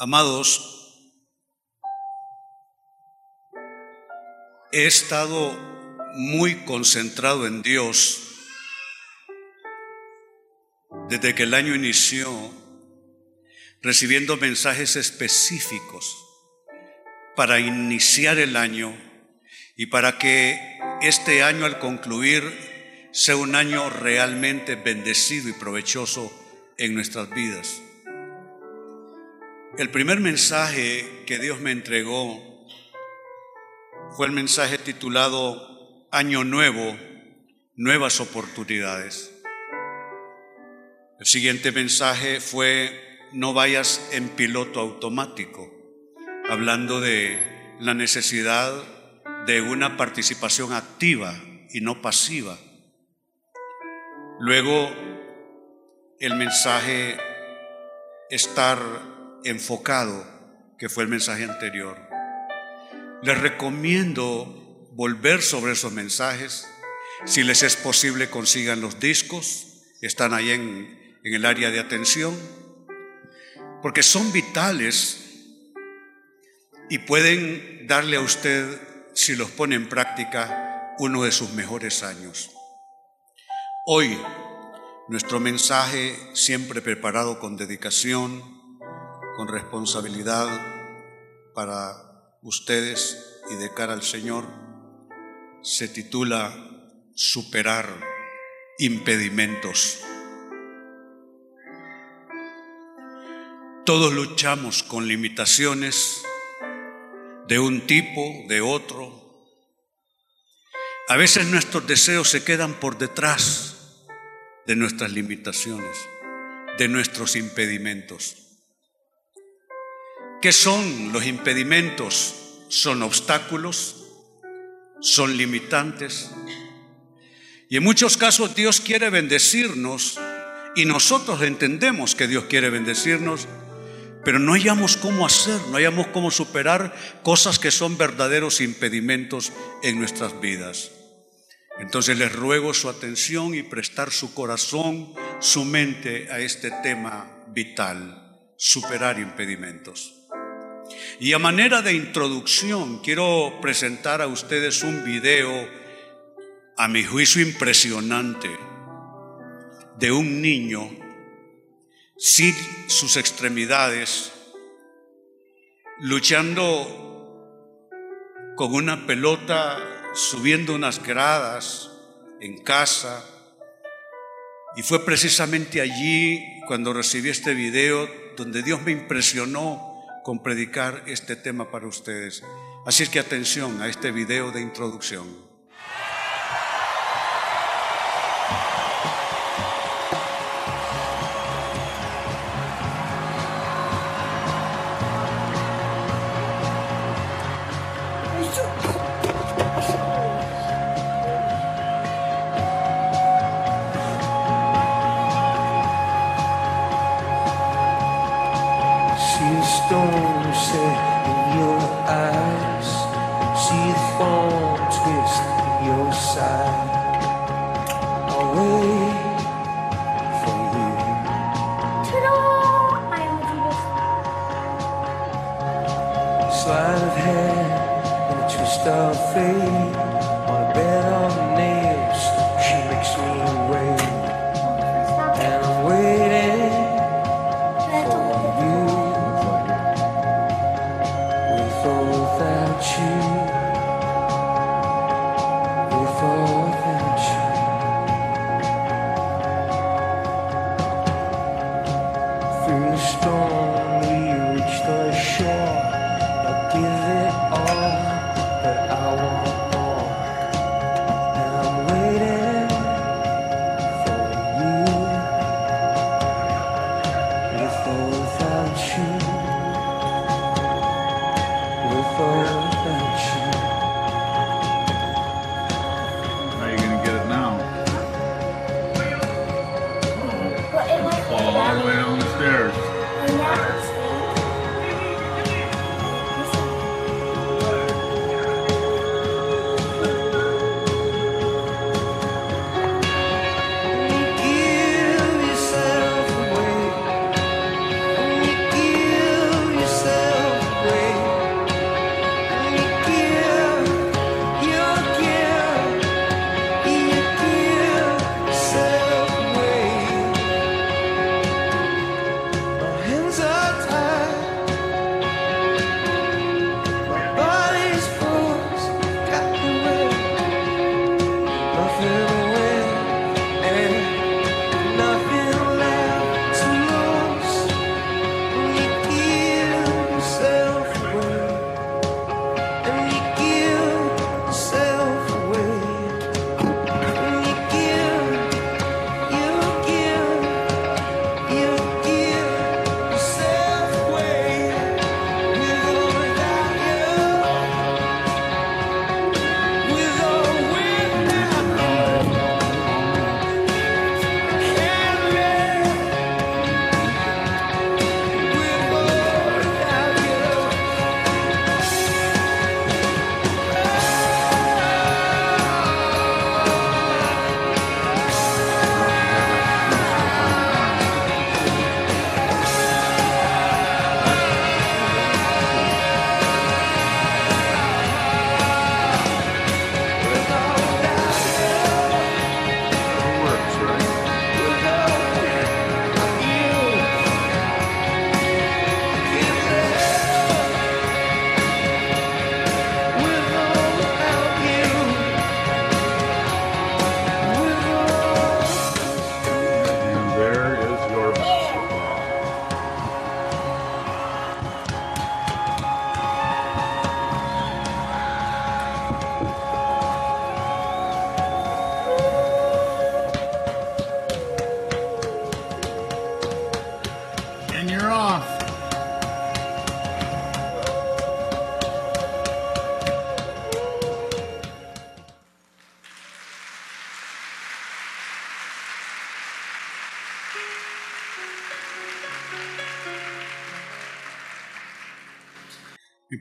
Amados, he estado muy concentrado en Dios desde que el año inició, recibiendo mensajes específicos para iniciar el año y para que este año al concluir sea un año realmente bendecido y provechoso en nuestras vidas. El primer mensaje que Dios me entregó fue el mensaje titulado Año Nuevo, Nuevas Oportunidades. El siguiente mensaje fue No vayas en piloto automático, hablando de la necesidad de una participación activa y no pasiva. Luego, el mensaje estar enfocado, que fue el mensaje anterior. Les recomiendo volver sobre esos mensajes. Si les es posible, consigan los discos. Están ahí en, en el área de atención. Porque son vitales y pueden darle a usted, si los pone en práctica, uno de sus mejores años. Hoy nuestro mensaje, siempre preparado con dedicación, con responsabilidad para ustedes y de cara al Señor, se titula Superar impedimentos. Todos luchamos con limitaciones de un tipo, de otro. A veces nuestros deseos se quedan por detrás de nuestras limitaciones, de nuestros impedimentos. ¿Qué son los impedimentos? Son obstáculos, son limitantes. Y en muchos casos Dios quiere bendecirnos y nosotros entendemos que Dios quiere bendecirnos, pero no hallamos cómo hacer, no hallamos cómo superar cosas que son verdaderos impedimentos en nuestras vidas. Entonces les ruego su atención y prestar su corazón, su mente a este tema vital, superar impedimentos. Y a manera de introducción quiero presentar a ustedes un video, a mi juicio impresionante, de un niño sin sus extremidades, luchando con una pelota subiendo unas gradas en casa. Y fue precisamente allí cuando recibí este video donde Dios me impresionó con predicar este tema para ustedes. Así es que atención a este video de introducción. There.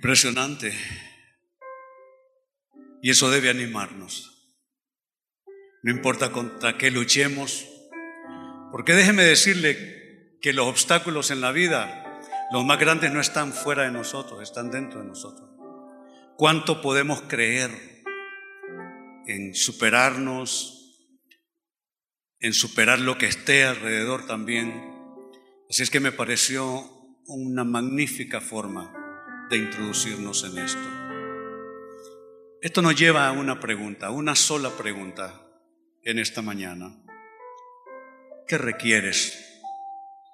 Impresionante. Y eso debe animarnos. No importa contra qué luchemos, porque déjeme decirle que los obstáculos en la vida, los más grandes no están fuera de nosotros, están dentro de nosotros. ¿Cuánto podemos creer en superarnos, en superar lo que esté alrededor también? Así es que me pareció una magnífica forma de introducirnos en esto. Esto nos lleva a una pregunta, una sola pregunta en esta mañana. ¿Qué requieres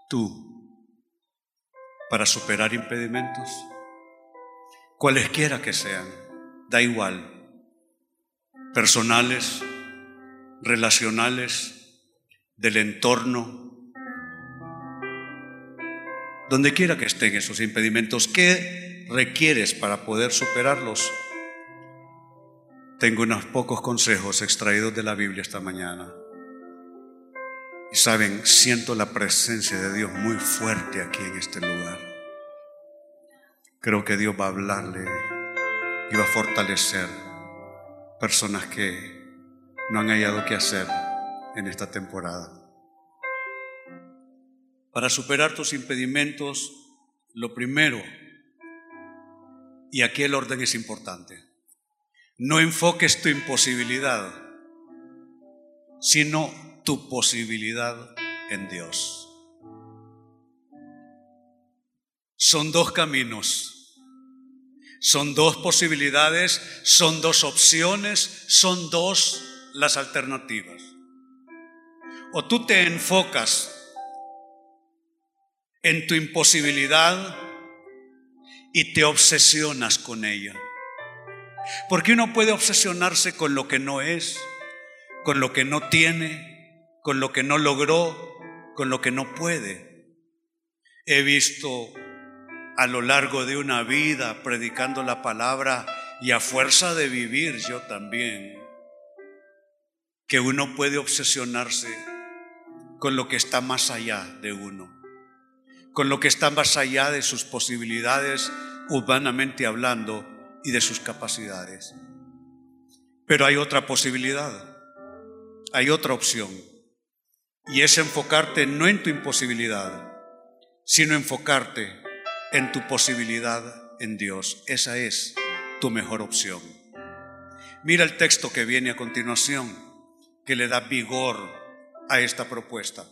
tú para superar impedimentos? Cualesquiera que sean, da igual. Personales, relacionales, del entorno, donde quiera que estén esos impedimentos, ¿qué requieres para poder superarlos? Tengo unos pocos consejos extraídos de la Biblia esta mañana. Y saben, siento la presencia de Dios muy fuerte aquí en este lugar. Creo que Dios va a hablarle y va a fortalecer personas que no han hallado qué hacer en esta temporada. Para superar tus impedimentos, lo primero, y aquí el orden es importante, no enfoques tu imposibilidad, sino tu posibilidad en Dios. Son dos caminos, son dos posibilidades, son dos opciones, son dos las alternativas. O tú te enfocas en tu imposibilidad y te obsesionas con ella. Porque uno puede obsesionarse con lo que no es, con lo que no tiene, con lo que no logró, con lo que no puede. He visto a lo largo de una vida predicando la palabra y a fuerza de vivir yo también, que uno puede obsesionarse con lo que está más allá de uno, con lo que está más allá de sus posibilidades humanamente hablando y de sus capacidades. Pero hay otra posibilidad, hay otra opción, y es enfocarte no en tu imposibilidad, sino enfocarte en tu posibilidad en Dios. Esa es tu mejor opción. Mira el texto que viene a continuación, que le da vigor a esta propuesta.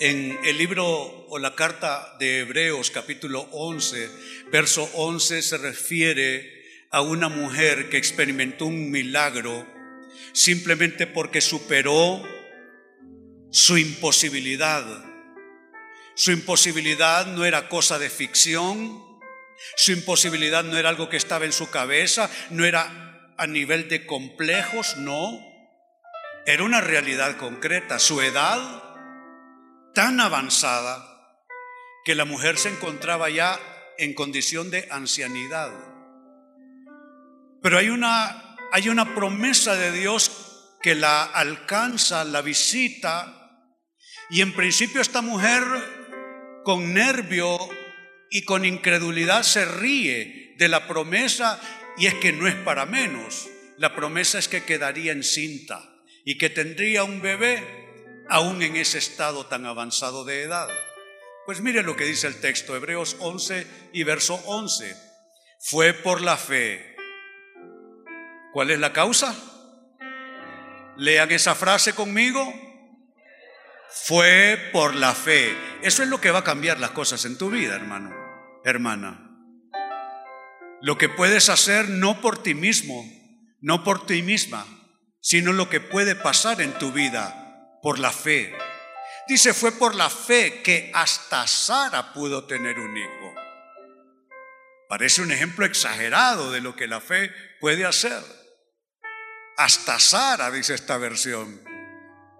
En el libro o la carta de Hebreos capítulo 11, verso 11 se refiere a una mujer que experimentó un milagro simplemente porque superó su imposibilidad. Su imposibilidad no era cosa de ficción, su imposibilidad no era algo que estaba en su cabeza, no era a nivel de complejos, no. Era una realidad concreta. Su edad tan avanzada que la mujer se encontraba ya en condición de ancianidad. Pero hay una, hay una promesa de Dios que la alcanza, la visita, y en principio esta mujer con nervio y con incredulidad se ríe de la promesa y es que no es para menos. La promesa es que quedaría encinta y que tendría un bebé aún en ese estado tan avanzado de edad. Pues mire lo que dice el texto, Hebreos 11 y verso 11. Fue por la fe. ¿Cuál es la causa? Lean esa frase conmigo. Fue por la fe. Eso es lo que va a cambiar las cosas en tu vida, hermano, hermana. Lo que puedes hacer no por ti mismo, no por ti misma, sino lo que puede pasar en tu vida por la fe. Dice, fue por la fe que hasta Sara pudo tener un hijo. Parece un ejemplo exagerado de lo que la fe puede hacer. Hasta Sara, dice esta versión,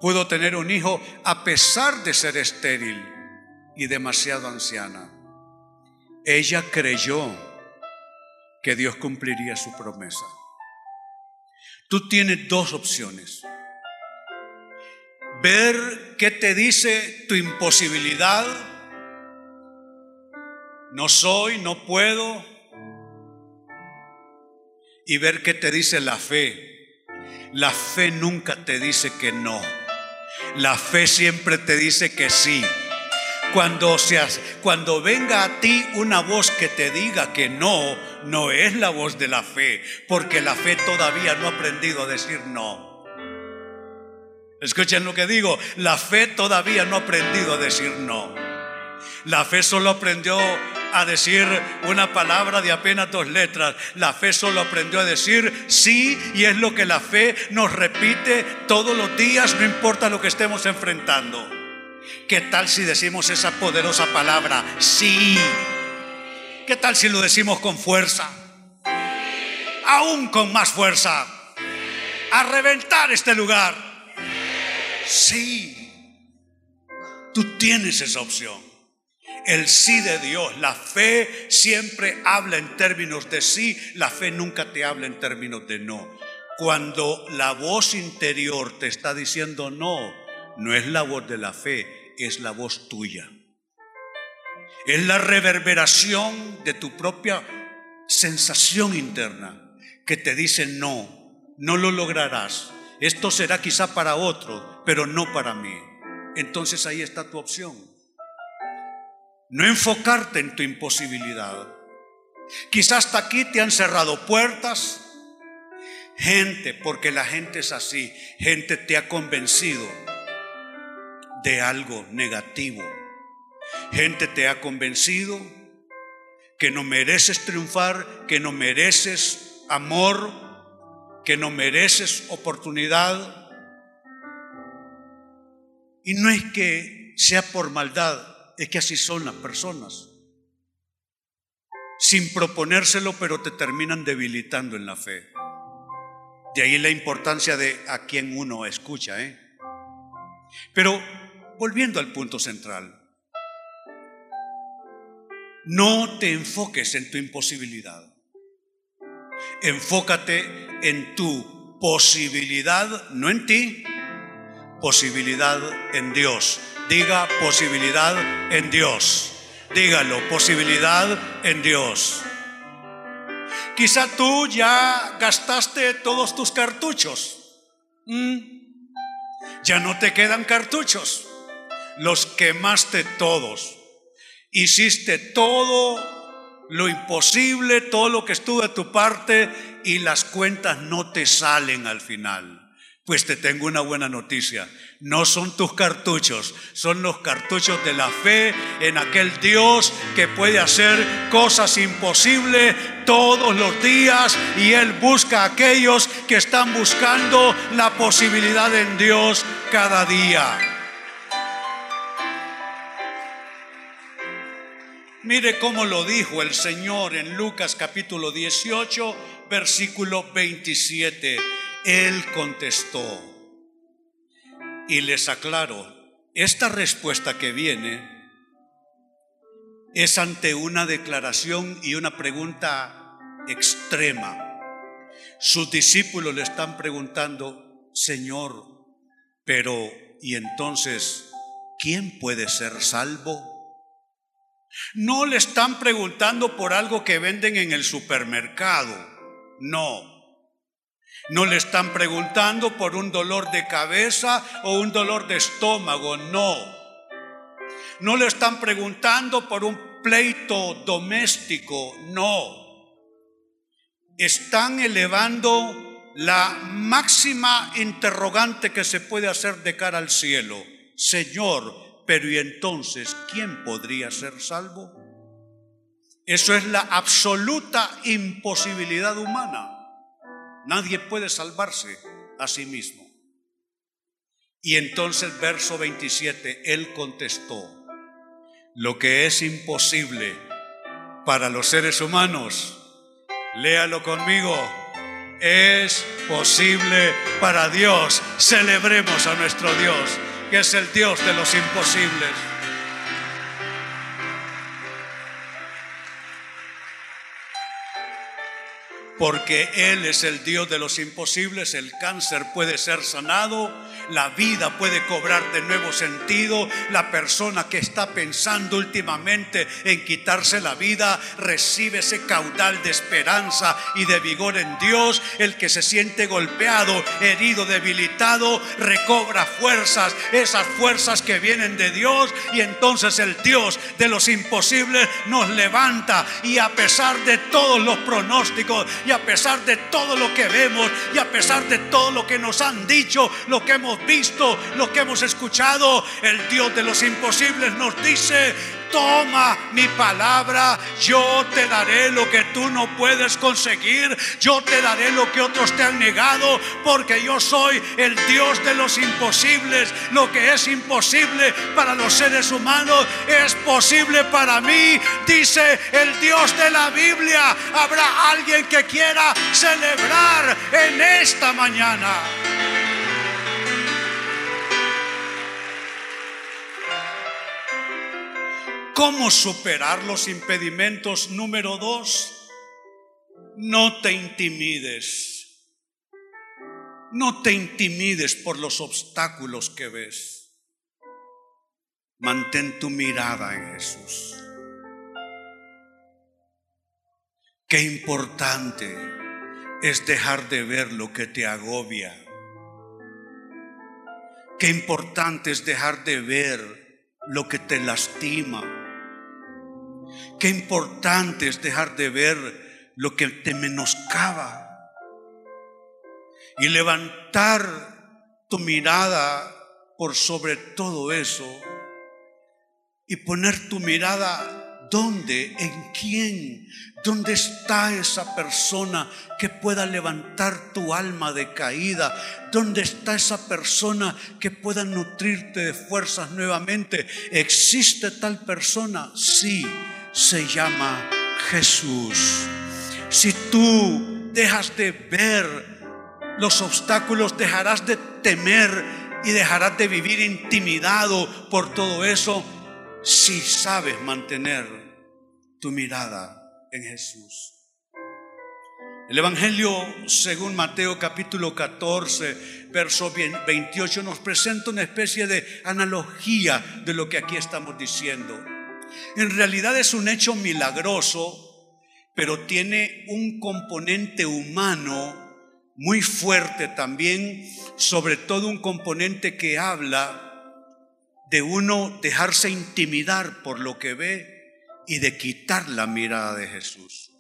pudo tener un hijo a pesar de ser estéril. y demasiado anciana. Ella creyó que Dios cumpliría su promesa. Tú tienes dos opciones. Ver qué te dice tu imposibilidad. No soy, no puedo. Y ver qué te dice la fe. La fe nunca te dice que no. La fe siempre te dice que sí. Cuando, seas, cuando venga a ti una voz que te diga que no, no es la voz de la fe, porque la fe todavía no ha aprendido a decir no. Escuchen lo que digo, la fe todavía no ha aprendido a decir no. La fe solo aprendió a decir una palabra de apenas dos letras. La fe solo aprendió a decir sí y es lo que la fe nos repite todos los días, no importa lo que estemos enfrentando. ¿Qué tal si decimos esa poderosa palabra? Sí. ¿Qué tal si lo decimos con fuerza? Aún con más fuerza. A reventar este lugar. Sí. Tú tienes esa opción. El sí de Dios. La fe siempre habla en términos de sí. La fe nunca te habla en términos de no. Cuando la voz interior te está diciendo no, no es la voz de la fe, es la voz tuya. Es la reverberación de tu propia sensación interna que te dice no, no lo lograrás. Esto será quizá para otro, pero no para mí. Entonces ahí está tu opción. No enfocarte en tu imposibilidad. Quizás hasta aquí te han cerrado puertas. Gente, porque la gente es así, gente te ha convencido de algo negativo. Gente te ha convencido que no mereces triunfar, que no mereces amor, que no mereces oportunidad. Y no es que sea por maldad, es que así son las personas. Sin proponérselo, pero te terminan debilitando en la fe. De ahí la importancia de a quien uno escucha. ¿eh? Pero volviendo al punto central, no te enfoques en tu imposibilidad. Enfócate en tu posibilidad, no en ti, posibilidad en Dios. Diga posibilidad en Dios. Dígalo, posibilidad en Dios. Quizá tú ya gastaste todos tus cartuchos. Mm. Ya no te quedan cartuchos los quemaste todos. Hiciste todo lo imposible, todo lo que estuvo de tu parte y las cuentas no te salen al final. Pues te tengo una buena noticia. No son tus cartuchos, son los cartuchos de la fe en aquel Dios que puede hacer cosas imposibles todos los días y Él busca a aquellos que están buscando la posibilidad en Dios cada día. Mire cómo lo dijo el Señor en Lucas capítulo 18, versículo 27. Él contestó y les aclaro, esta respuesta que viene es ante una declaración y una pregunta extrema. Sus discípulos le están preguntando, Señor, pero ¿y entonces quién puede ser salvo? No le están preguntando por algo que venden en el supermercado. No. No le están preguntando por un dolor de cabeza o un dolor de estómago. No. No le están preguntando por un pleito doméstico. No. Están elevando la máxima interrogante que se puede hacer de cara al cielo. Señor, pero ¿y entonces quién podría ser salvo? Eso es la absoluta imposibilidad humana. Nadie puede salvarse a sí mismo. Y entonces verso 27, él contestó, lo que es imposible para los seres humanos, léalo conmigo, es posible para Dios. Celebremos a nuestro Dios que es el Dios de los imposibles. Porque Él es el Dios de los imposibles, el cáncer puede ser sanado, la vida puede cobrar de nuevo sentido, la persona que está pensando últimamente en quitarse la vida recibe ese caudal de esperanza y de vigor en Dios, el que se siente golpeado, herido, debilitado, recobra fuerzas, esas fuerzas que vienen de Dios. Y entonces el Dios de los imposibles nos levanta y a pesar de todos los pronósticos y a pesar de todo lo que vemos y a pesar de todo lo que nos han dicho, lo que hemos visto, lo que hemos escuchado, el Dios de los imposibles nos dice, toma mi palabra, yo te daré lo que tú no puedes conseguir, yo te daré lo que otros te han negado, porque yo soy el Dios de los imposibles. Lo que es imposible para los seres humanos es posible para mí, dice el Dios de la Biblia. Habrá alguien que quiera celebrar en esta mañana. ¿Cómo superar los impedimentos? Número dos, no te intimides. No te intimides por los obstáculos que ves. Mantén tu mirada en Jesús. Qué importante es dejar de ver lo que te agobia. Qué importante es dejar de ver lo que te lastima. Qué importante es dejar de ver lo que te menoscaba y levantar tu mirada por sobre todo eso y poner tu mirada ¿dónde? ¿En quién? ¿Dónde está esa persona que pueda levantar tu alma de caída? ¿Dónde está esa persona que pueda nutrirte de fuerzas nuevamente? ¿Existe tal persona? Sí se llama Jesús. Si tú dejas de ver los obstáculos, dejarás de temer y dejarás de vivir intimidado por todo eso si sabes mantener tu mirada en Jesús. El Evangelio según Mateo capítulo 14, verso 28 nos presenta una especie de analogía de lo que aquí estamos diciendo. En realidad es un hecho milagroso, pero tiene un componente humano muy fuerte también, sobre todo un componente que habla de uno dejarse intimidar por lo que ve y de quitar la mirada de Jesús.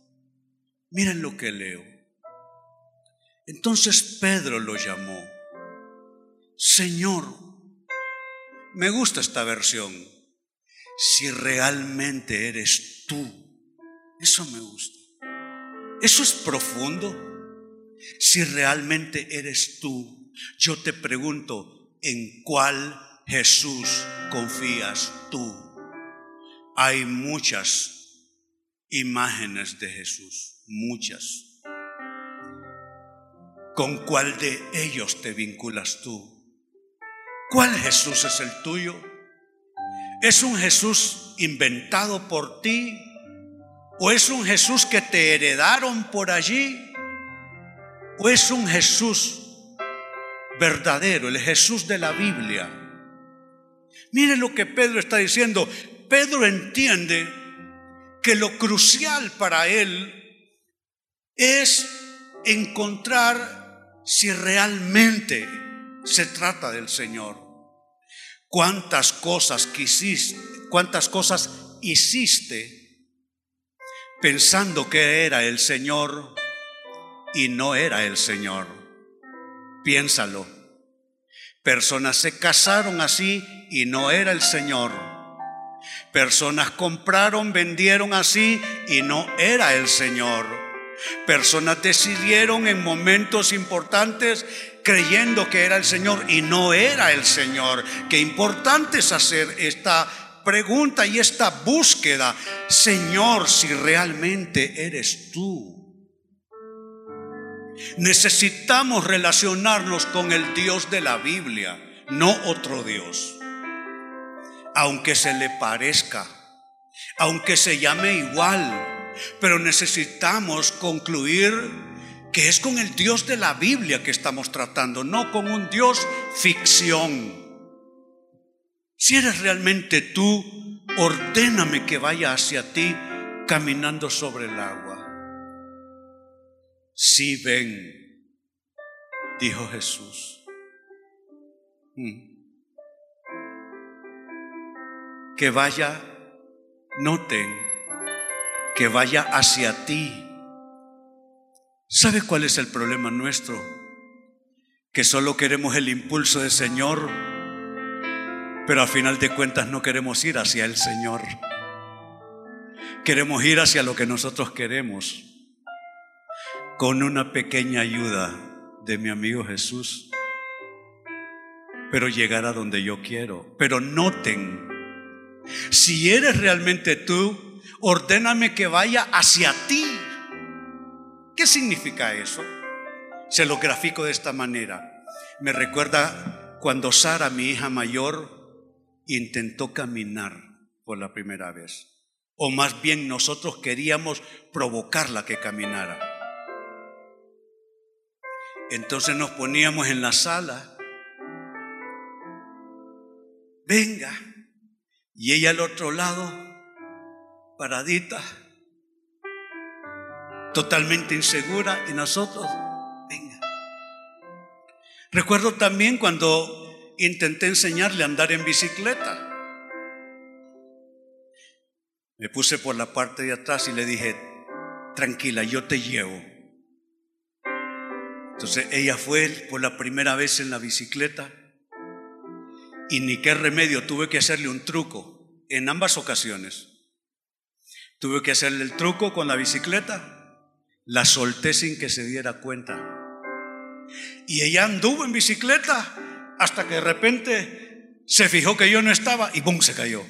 Miren lo que leo. Entonces Pedro lo llamó, Señor, me gusta esta versión si realmente eres tú. Eso me gusta. Eso es profundo. Si realmente eres tú, yo te pregunto, ¿en cuál Jesús confías tú? Hay muchas imágenes de Jesús, muchas. ¿Con cuál de ellos te vinculas tú? ¿Cuál Jesús es el tuyo? ¿Es un Jesús inventado por ti? ¿O es un Jesús que te heredaron por allí? ¿O es un Jesús verdadero, el Jesús de la Biblia? Mire lo que Pedro está diciendo. Pedro entiende que lo crucial para él es encontrar si realmente se trata del Señor cuántas cosas quisiste, cuántas cosas hiciste pensando que era el Señor y no era el Señor. Piénsalo. Personas se casaron así y no era el Señor. Personas compraron, vendieron así y no era el Señor. Personas decidieron en momentos importantes creyendo que era el Señor y no era el Señor. Qué importante es hacer esta pregunta y esta búsqueda. Señor, si realmente eres tú. Necesitamos relacionarnos con el Dios de la Biblia, no otro Dios. Aunque se le parezca, aunque se llame igual, pero necesitamos concluir que es con el Dios de la Biblia que estamos tratando, no con un Dios ficción. Si eres realmente tú, ordéname que vaya hacia ti caminando sobre el agua. Si ven, dijo Jesús. Mm. Que vaya, noten, que vaya hacia ti ¿Sabe cuál es el problema nuestro? Que solo queremos el impulso del Señor, pero a final de cuentas no queremos ir hacia el Señor. Queremos ir hacia lo que nosotros queremos, con una pequeña ayuda de mi amigo Jesús, pero llegar a donde yo quiero. Pero noten, si eres realmente tú, ordéname que vaya hacia ti ¿Qué significa eso? Se lo grafico de esta manera. Me recuerda cuando Sara, mi hija mayor, intentó caminar por la primera vez. O más bien nosotros queríamos provocarla que caminara. Entonces nos poníamos en la sala. Venga. Y ella al otro lado, paradita totalmente insegura y nosotros, venga. Recuerdo también cuando intenté enseñarle a andar en bicicleta. Me puse por la parte de atrás y le dije, tranquila, yo te llevo. Entonces ella fue por la primera vez en la bicicleta y ni qué remedio, tuve que hacerle un truco en ambas ocasiones. Tuve que hacerle el truco con la bicicleta la solté sin que se diera cuenta. Y ella anduvo en bicicleta hasta que de repente se fijó que yo no estaba y ¡bum! se cayó.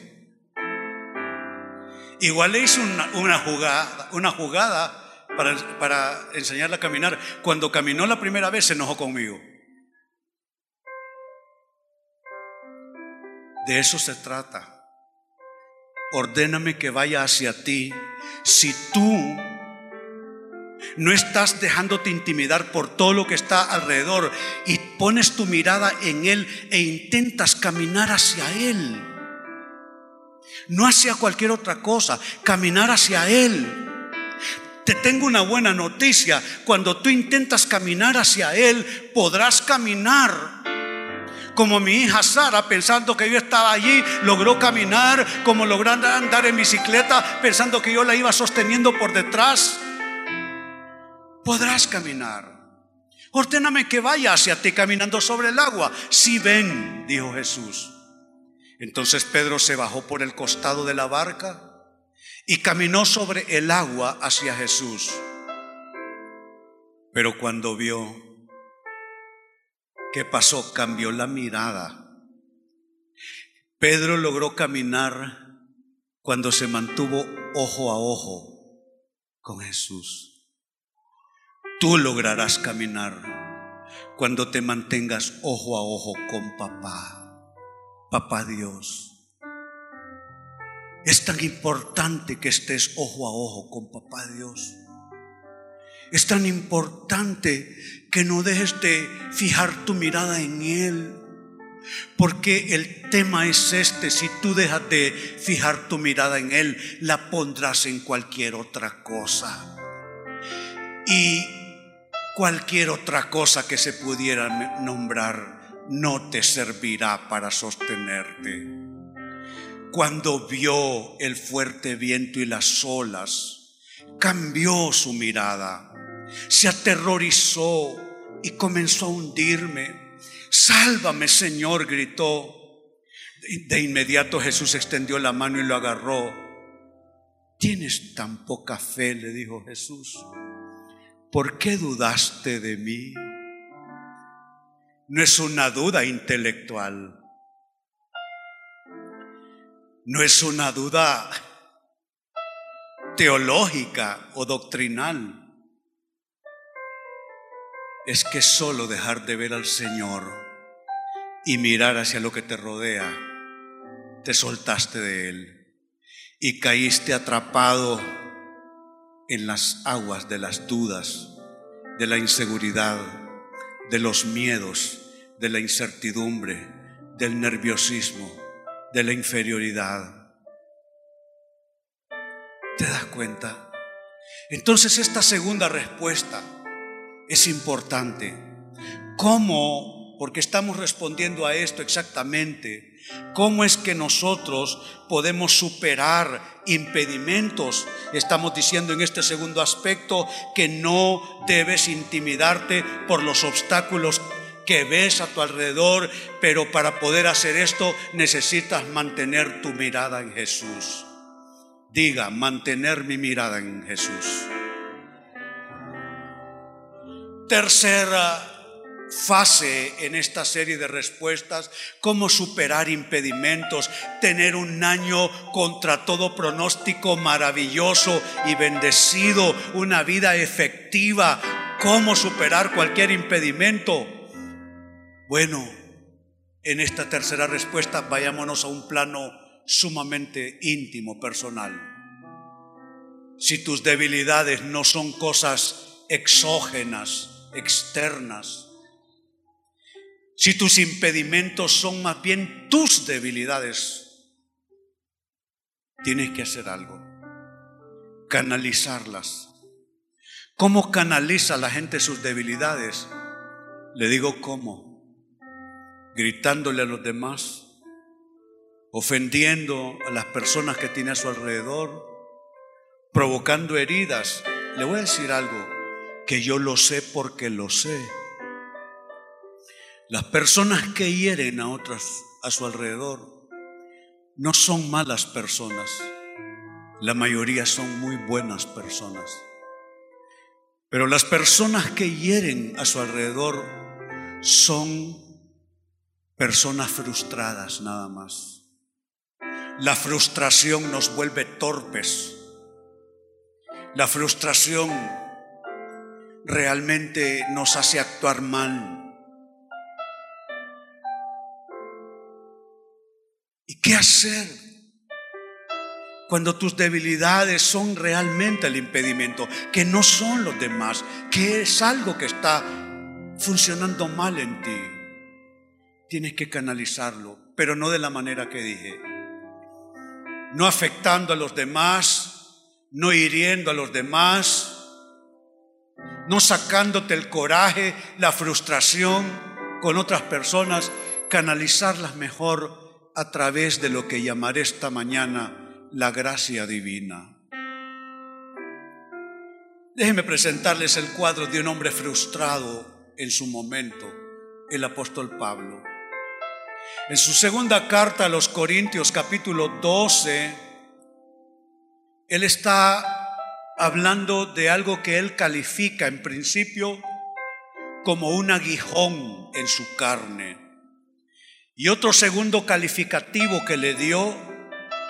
Igual le hice una, jugada, una jugada para, para enseñarla a caminar. Cuando caminó la primera vez se enojó conmigo. De eso se trata. Ordéname que vaya hacia ti. Si tú no estás dejándote intimidar por todo lo que está alrededor y pones tu mirada en Él e intentas caminar hacia Él. No hacia cualquier otra cosa, caminar hacia Él. Te tengo una buena noticia. Cuando tú intentas caminar hacia Él, podrás caminar. Como mi hija Sara, pensando que yo estaba allí, logró caminar, como logró andar en bicicleta, pensando que yo la iba sosteniendo por detrás podrás caminar. Ordéname que vaya hacia ti caminando sobre el agua. Si ven, dijo Jesús. Entonces Pedro se bajó por el costado de la barca y caminó sobre el agua hacia Jesús. Pero cuando vio qué pasó, cambió la mirada. Pedro logró caminar cuando se mantuvo ojo a ojo con Jesús. Tú lograrás caminar cuando te mantengas ojo a ojo con papá, papá Dios. Es tan importante que estés ojo a ojo con papá Dios. Es tan importante que no dejes de fijar tu mirada en Él. Porque el tema es este, si tú dejas de fijar tu mirada en Él, la pondrás en cualquier otra cosa. Y cualquier otra cosa que se pudiera nombrar no te servirá para sostenerte. Cuando vio el fuerte viento y las olas, cambió su mirada, se aterrorizó y comenzó a hundirme. Sálvame, Señor, gritó. De inmediato Jesús extendió la mano y lo agarró. Tienes tan poca fe, le dijo Jesús. ¿por qué dudaste de mí? No es una duda intelectual, no es una duda teológica o doctrinal. Es que solo dejar de ver al Señor y mirar hacia lo que te rodea, te soltaste de Él y caíste atrapado en las aguas de las dudas, de la inseguridad, de los miedos, de la incertidumbre, del nerviosismo, de la inferioridad. ¿Te das cuenta? Entonces esta segunda respuesta es importante. ¿Cómo? Porque estamos respondiendo a esto exactamente. ¿Cómo es que nosotros podemos superar impedimentos? Estamos diciendo en este segundo aspecto que no debes intimidarte por los obstáculos que ves a tu alrededor, pero para poder hacer esto necesitas mantener tu mirada en Jesús. Diga, mantener mi mirada en Jesús. Tercera fase en esta serie de respuestas, cómo superar impedimentos, tener un año contra todo pronóstico maravilloso y bendecido, una vida efectiva, cómo superar cualquier impedimento. Bueno, en esta tercera respuesta vayámonos a un plano sumamente íntimo, personal. Si tus debilidades no son cosas exógenas, externas, si tus impedimentos son más bien tus debilidades, tienes que hacer algo, canalizarlas. ¿Cómo canaliza la gente sus debilidades? Le digo cómo, gritándole a los demás, ofendiendo a las personas que tiene a su alrededor, provocando heridas. Le voy a decir algo que yo lo sé porque lo sé. Las personas que hieren a otras a su alrededor no son malas personas. La mayoría son muy buenas personas. Pero las personas que hieren a su alrededor son personas frustradas nada más. La frustración nos vuelve torpes. La frustración realmente nos hace actuar mal. ¿Y qué hacer cuando tus debilidades son realmente el impedimento, que no son los demás, que es algo que está funcionando mal en ti? Tienes que canalizarlo, pero no de la manera que dije. No afectando a los demás, no hiriendo a los demás, no sacándote el coraje, la frustración con otras personas, canalizarlas mejor a través de lo que llamaré esta mañana la gracia divina. Déjenme presentarles el cuadro de un hombre frustrado en su momento, el apóstol Pablo. En su segunda carta a los Corintios capítulo 12, él está hablando de algo que él califica en principio como un aguijón en su carne. Y otro segundo calificativo que le dio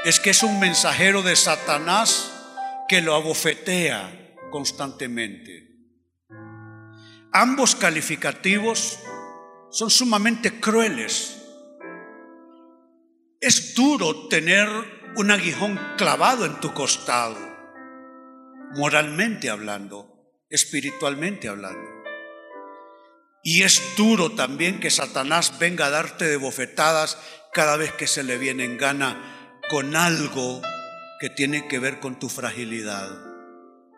es que es un mensajero de Satanás que lo abofetea constantemente. Ambos calificativos son sumamente crueles. Es duro tener un aguijón clavado en tu costado, moralmente hablando, espiritualmente hablando. Y es duro también que Satanás venga a darte de bofetadas cada vez que se le viene en gana con algo que tiene que ver con tu fragilidad,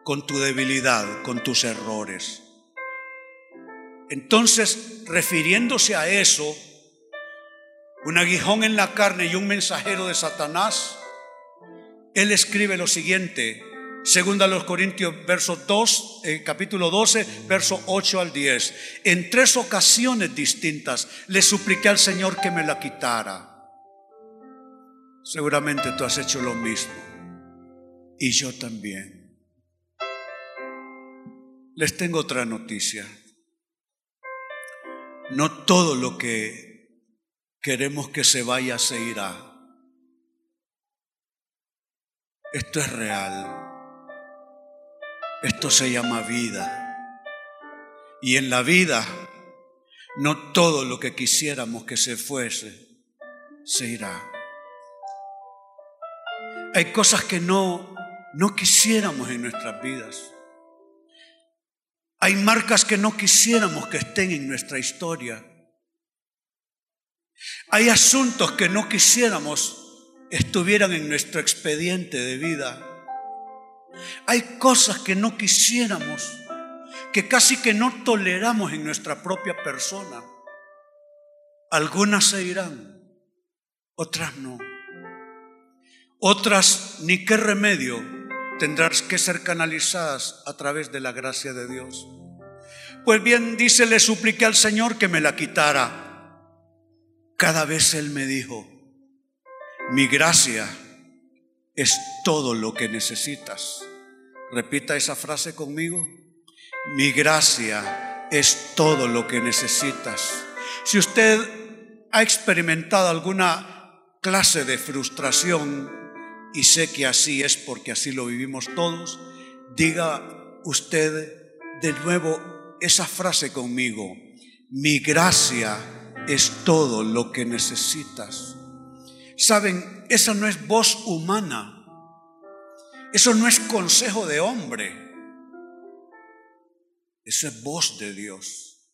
con tu debilidad, con tus errores. Entonces, refiriéndose a eso, un aguijón en la carne y un mensajero de Satanás, él escribe lo siguiente, Segunda a los Corintios, verso 2, eh, capítulo 12, verso 8 al 10. En tres ocasiones distintas le supliqué al Señor que me la quitara. Seguramente tú has hecho lo mismo. Y yo también. Les tengo otra noticia. No todo lo que queremos que se vaya se irá. Esto es real. Esto se llama vida. Y en la vida, no todo lo que quisiéramos que se fuese, se irá. Hay cosas que no, no quisiéramos en nuestras vidas. Hay marcas que no quisiéramos que estén en nuestra historia. Hay asuntos que no quisiéramos estuvieran en nuestro expediente de vida. Hay cosas que no quisiéramos, que casi que no toleramos en nuestra propia persona. Algunas se irán, otras no. Otras, ni qué remedio, tendrán que ser canalizadas a través de la gracia de Dios. Pues bien, dice, le supliqué al Señor que me la quitara. Cada vez Él me dijo, mi gracia es todo lo que necesitas. Repita esa frase conmigo. Mi gracia es todo lo que necesitas. Si usted ha experimentado alguna clase de frustración, y sé que así es porque así lo vivimos todos, diga usted de nuevo esa frase conmigo. Mi gracia es todo lo que necesitas. Saben, esa no es voz humana. Eso no es consejo de hombre. Eso es voz de Dios.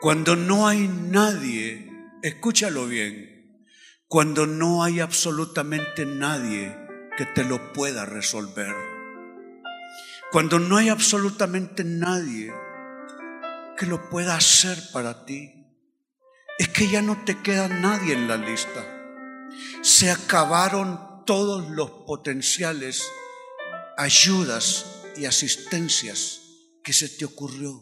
Cuando no hay nadie, escúchalo bien, cuando no hay absolutamente nadie que te lo pueda resolver. Cuando no hay absolutamente nadie que lo pueda hacer para ti. Es que ya no te queda nadie en la lista. Se acabaron todos los potenciales ayudas y asistencias que se te ocurrió.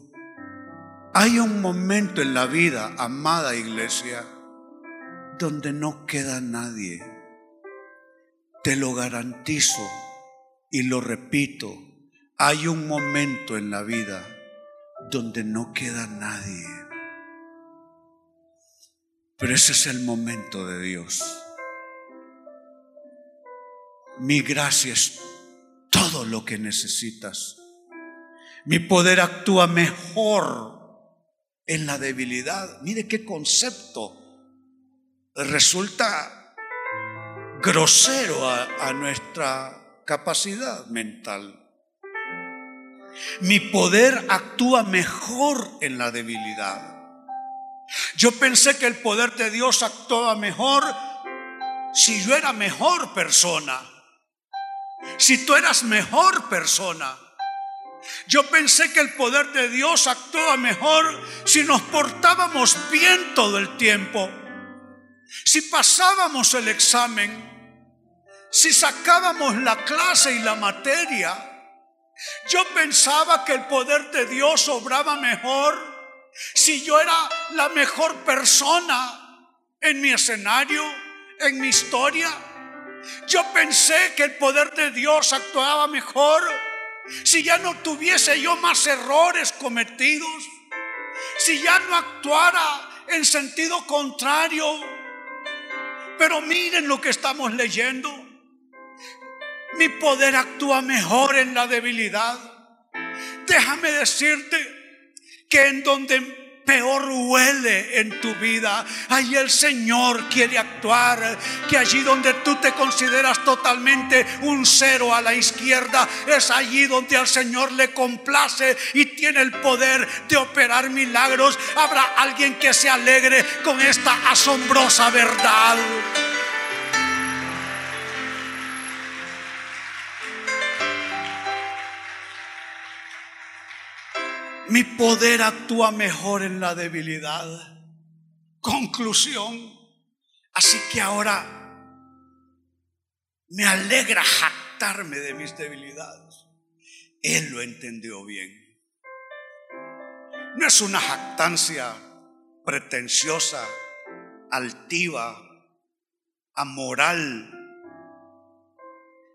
Hay un momento en la vida, amada iglesia, donde no queda nadie. Te lo garantizo y lo repito. Hay un momento en la vida donde no queda nadie. Pero ese es el momento de Dios. Mi gracia es todo lo que necesitas. Mi poder actúa mejor en la debilidad. Mire qué concepto. Resulta grosero a, nuestra capacidad mental. Mi poder actúa mejor en la debilidad. Yo pensé que el poder de Dios actuaba mejor si yo era mejor persona. Si tú eras mejor persona. Yo pensé que el poder de Dios actuaba mejor si nos portábamos bien todo el tiempo, si pasábamos el examen, si sacábamos la clase y la materia. Yo pensaba que el poder de Dios obraba mejor si yo era la mejor persona en mi escenario, en mi historia. Yo pensé que el poder de Dios actuaba mejor si ya no tuviese yo más errores cometidos, si ya no actuara en sentido contrario. Pero miren lo que estamos leyendo. Mi poder actúa mejor en la debilidad. Déjame decirte que en donde peor huele en tu vida. Ahí el Señor quiere actuar. Que allí donde tú te consideras totalmente un cero a la izquierda, es allí donde al Señor le complace y tiene el poder de operar milagros. Habrá alguien que se alegre con esta asombrosa verdad. Mi poder actúa mejor en la debilidad. Conclusión. Así que ahora me alegra jactarme de mis debilidades. Él lo entendió bien. No es una jactancia pretenciosa, altiva, amoral.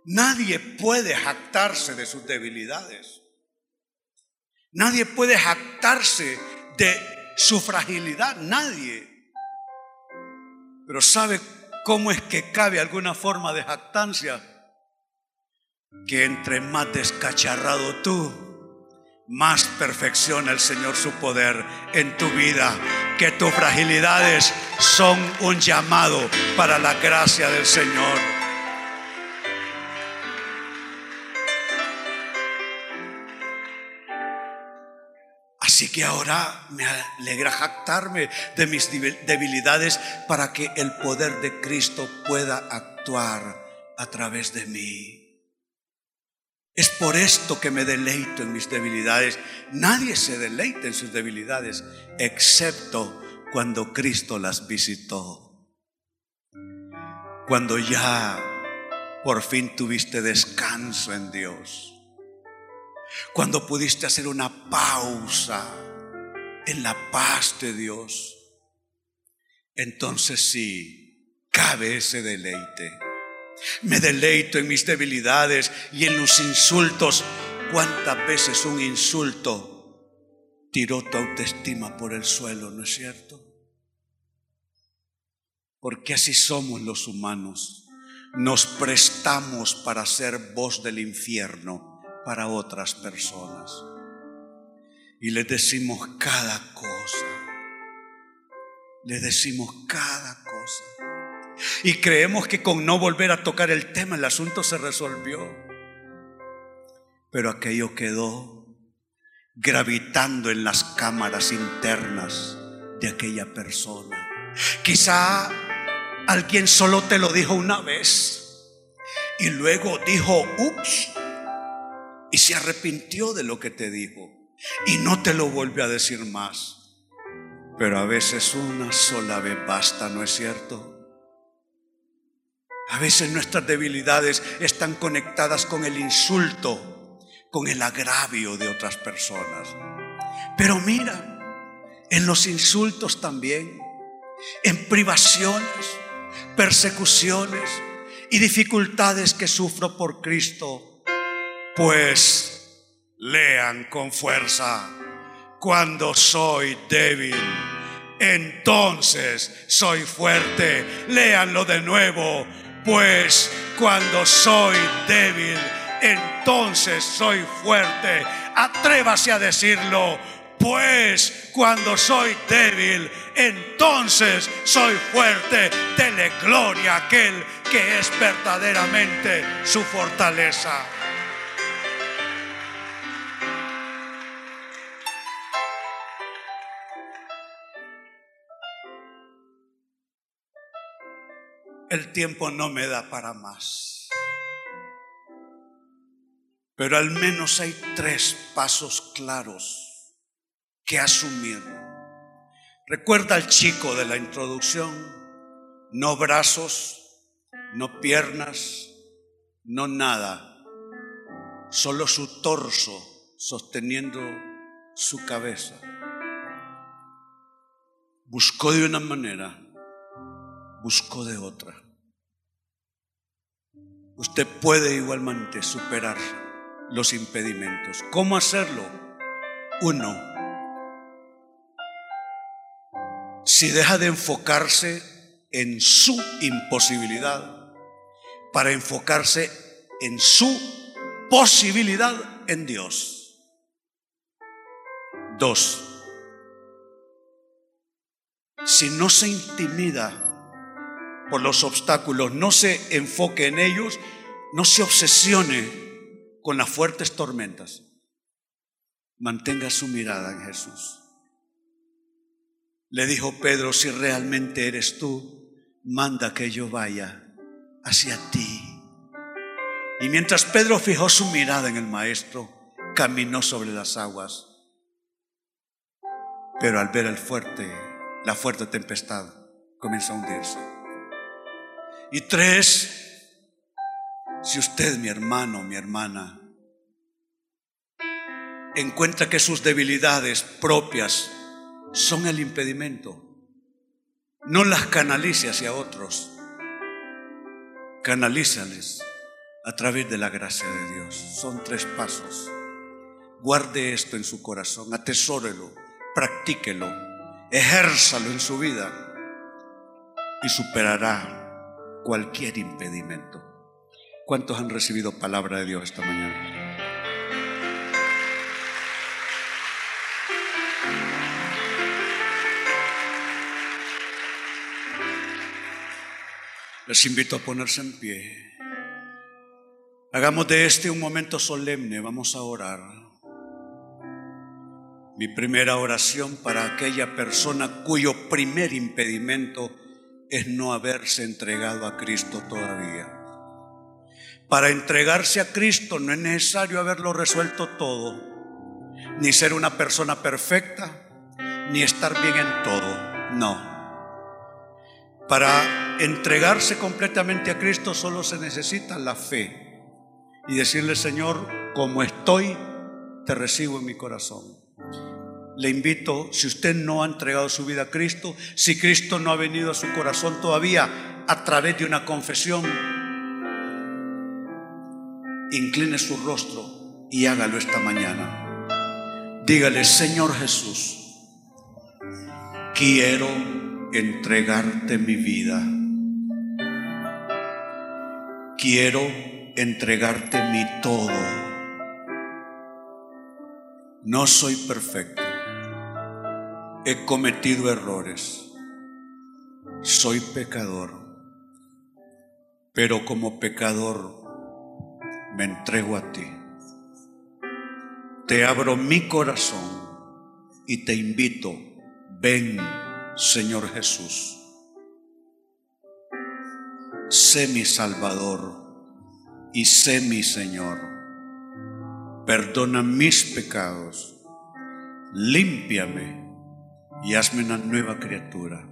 Nadie puede jactarse de sus debilidades. Nadie puede jactarse de su fragilidad, nadie. Pero ¿sabe cómo es que cabe alguna forma de jactancia? Que entre más descacharrado tú, más perfecciona el Señor su poder en tu vida. Que tus fragilidades son un llamado para la gracia del Señor. Así que ahora me alegra jactarme de mis debilidades para que el poder de Cristo pueda actuar a través de mí. Es por esto que me deleito en mis debilidades. Nadie se deleita en sus debilidades, excepto cuando Cristo las visitó. Cuando ya por fin tuviste descanso en Dios. Cuando pudiste hacer una pausa en la paz de Dios. Entonces sí, cabe ese deleite. Me deleito en mis debilidades y en los insultos. ¿Cuántas veces un insulto tiró tu autoestima por el suelo, no es cierto? Porque así somos los humanos. Nos prestamos para ser voz del infierno para otras personas. Y le decimos cada cosa. Le decimos cada cosa. Y creemos que con no volver a tocar el tema el asunto se resolvió. Pero aquello quedó gravitando en las cámaras internas de aquella persona. Quizá alguien solo te lo dijo una vez y luego dijo, ups, y se arrepintió de lo que te dijo y no te lo vuelve a decir más. Pero a veces una sola vez basta, ¿no es cierto? A veces nuestras debilidades están conectadas con el insulto, con el agravio de otras personas. Pero mira, en los insultos también, en privaciones, persecuciones y dificultades que sufro por Cristo, pues lean con fuerza cuando soy débil entonces soy fuerte. Léanlo de nuevo pues cuando soy débil, entonces soy fuerte. Atrévase a decirlo. Pues cuando soy débil, entonces soy fuerte. Dele gloria a aquel que es verdaderamente su fortaleza. El tiempo no me da para más. Pero al menos hay tres pasos claros que asumir. Recuerda al chico de la introducción, no brazos, no piernas, no nada, solo su torso sosteniendo su cabeza. Buscó de una manera buscó de otra. Usted puede igualmente superar los impedimentos. ¿Cómo hacerlo? Uno, si deja de enfocarse en su imposibilidad para enfocarse en su posibilidad en Dios. Dos, si no se intimida por los obstáculos, no se enfoque en ellos, no se obsesione con las fuertes tormentas. Mantenga su mirada en Jesús. Le dijo Pedro, si realmente eres tú, manda que yo vaya hacia ti. Y mientras Pedro fijó su mirada en el Maestro, caminó sobre las aguas. Pero al ver el fuerte, la fuerte tempestad, comenzó a hundirse. Y tres, si usted, mi hermano, mi hermana, encuentra que sus debilidades propias son el impedimento, no las canalice hacia otros, canalízales a través de la gracia de Dios. Son tres pasos. Guarde esto en su corazón, atesórelo, practíquelo, ejérzalo en su vida y superará cualquier impedimento. ¿Cuántos han recibido palabra de Dios esta mañana? Les invito a ponerse en pie. Hagamos de este un momento solemne. Vamos a orar. Mi primera oración para aquella persona cuyo primer impedimento es no haberse entregado a Cristo todavía. Para entregarse a Cristo no es necesario haberlo resuelto todo, ni ser una persona perfecta, ni estar bien en todo. No. Para entregarse completamente a Cristo solo se necesita la fe y decirle, Señor, como estoy, te recibo en mi corazón. Le invito, si usted no ha entregado su vida a Cristo, si Cristo no ha venido a su corazón todavía a través de una confesión, incline su rostro y hágalo esta mañana. Dígale, Señor Jesús, quiero entregarte mi vida. Quiero entregarte mi todo. No soy perfecto. He cometido errores. Soy pecador. Pero como pecador me entrego a ti. Te abro mi corazón y te invito, ven Señor Jesús. Sé mi Salvador y sé mi Señor. Perdona mis pecados, límpiame y hazme una nueva criatura.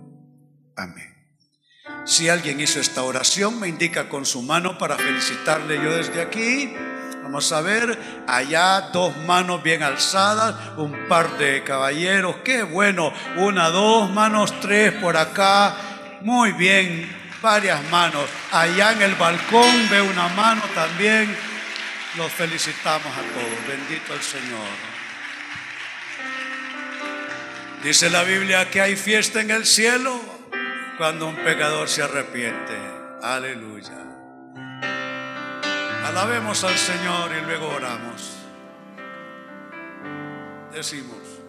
Amén. Si alguien hizo esta oración, me indica con su mano para felicitarle yo desde aquí. Vamos a ver, allá dos manos bien alzadas, un par de caballeros, qué bueno, una, dos manos, tres por acá, muy bien, varias manos. Allá en el balcón ve una mano también. Los felicitamos a todos, bendito el Señor. Dice la Biblia que hay fiesta en el cielo cuando un pecador se arrepiente. Aleluya. Alabemos al Señor y luego oramos. Decimos.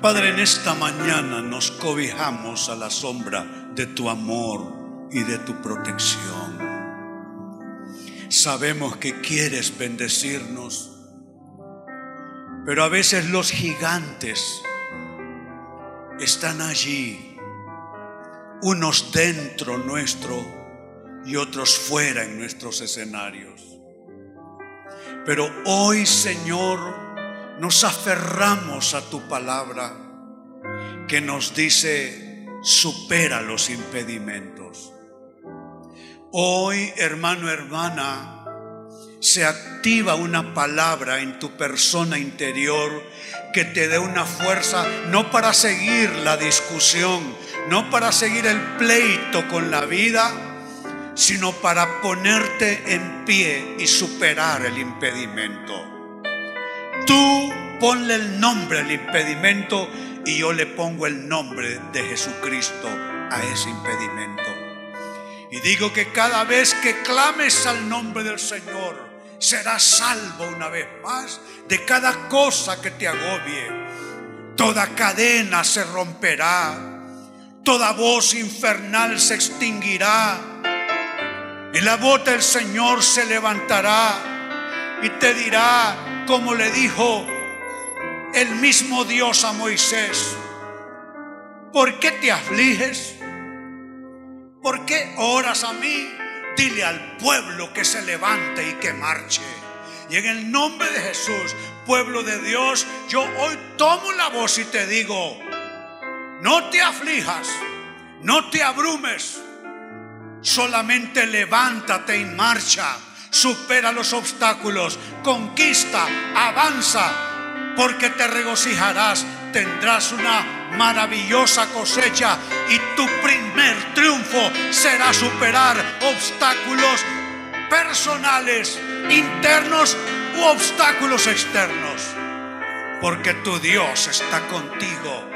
Padre, en esta mañana nos cobijamos a la sombra de tu amor y de tu protección. Sabemos que quieres bendecirnos, pero a veces los gigantes están allí, unos dentro nuestro y otros fuera en nuestros escenarios. Pero hoy, Señor, nos aferramos a tu palabra que nos dice, supera los impedimentos. Hoy, hermano, hermana, se activa una palabra en tu persona interior que te dé una fuerza, no para seguir la discusión, no para seguir el pleito con la vida, sino para ponerte en pie y superar el impedimento. Tú ponle el nombre al impedimento y yo le pongo el nombre de Jesucristo a ese impedimento. Y digo que cada vez que clames al nombre del Señor, serás salvo una vez más de cada cosa que te agobie. Toda cadena se romperá, toda voz infernal se extinguirá. Y la voz del Señor se levantará y te dirá, como le dijo el mismo Dios a Moisés, ¿por qué te afliges? ¿Por qué oras a mí? Dile al pueblo que se levante y que marche. Y en el nombre de Jesús, pueblo de Dios, yo hoy tomo la voz y te digo, no te aflijas, no te abrumes, solamente levántate y marcha supera los obstáculos, conquista, avanza, porque te regocijarás, tendrás una maravillosa cosecha y tu primer triunfo será superar obstáculos personales, internos u obstáculos externos, porque tu Dios está contigo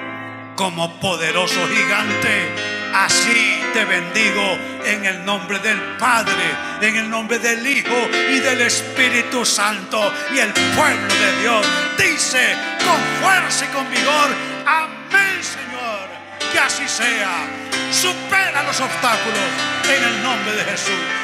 como poderoso gigante Así te bendigo en el nombre del Padre, en el nombre del Hijo y del Espíritu Santo. Y el pueblo de Dios dice con fuerza y con vigor, amén Señor, que así sea. Supera los obstáculos en el nombre de Jesús.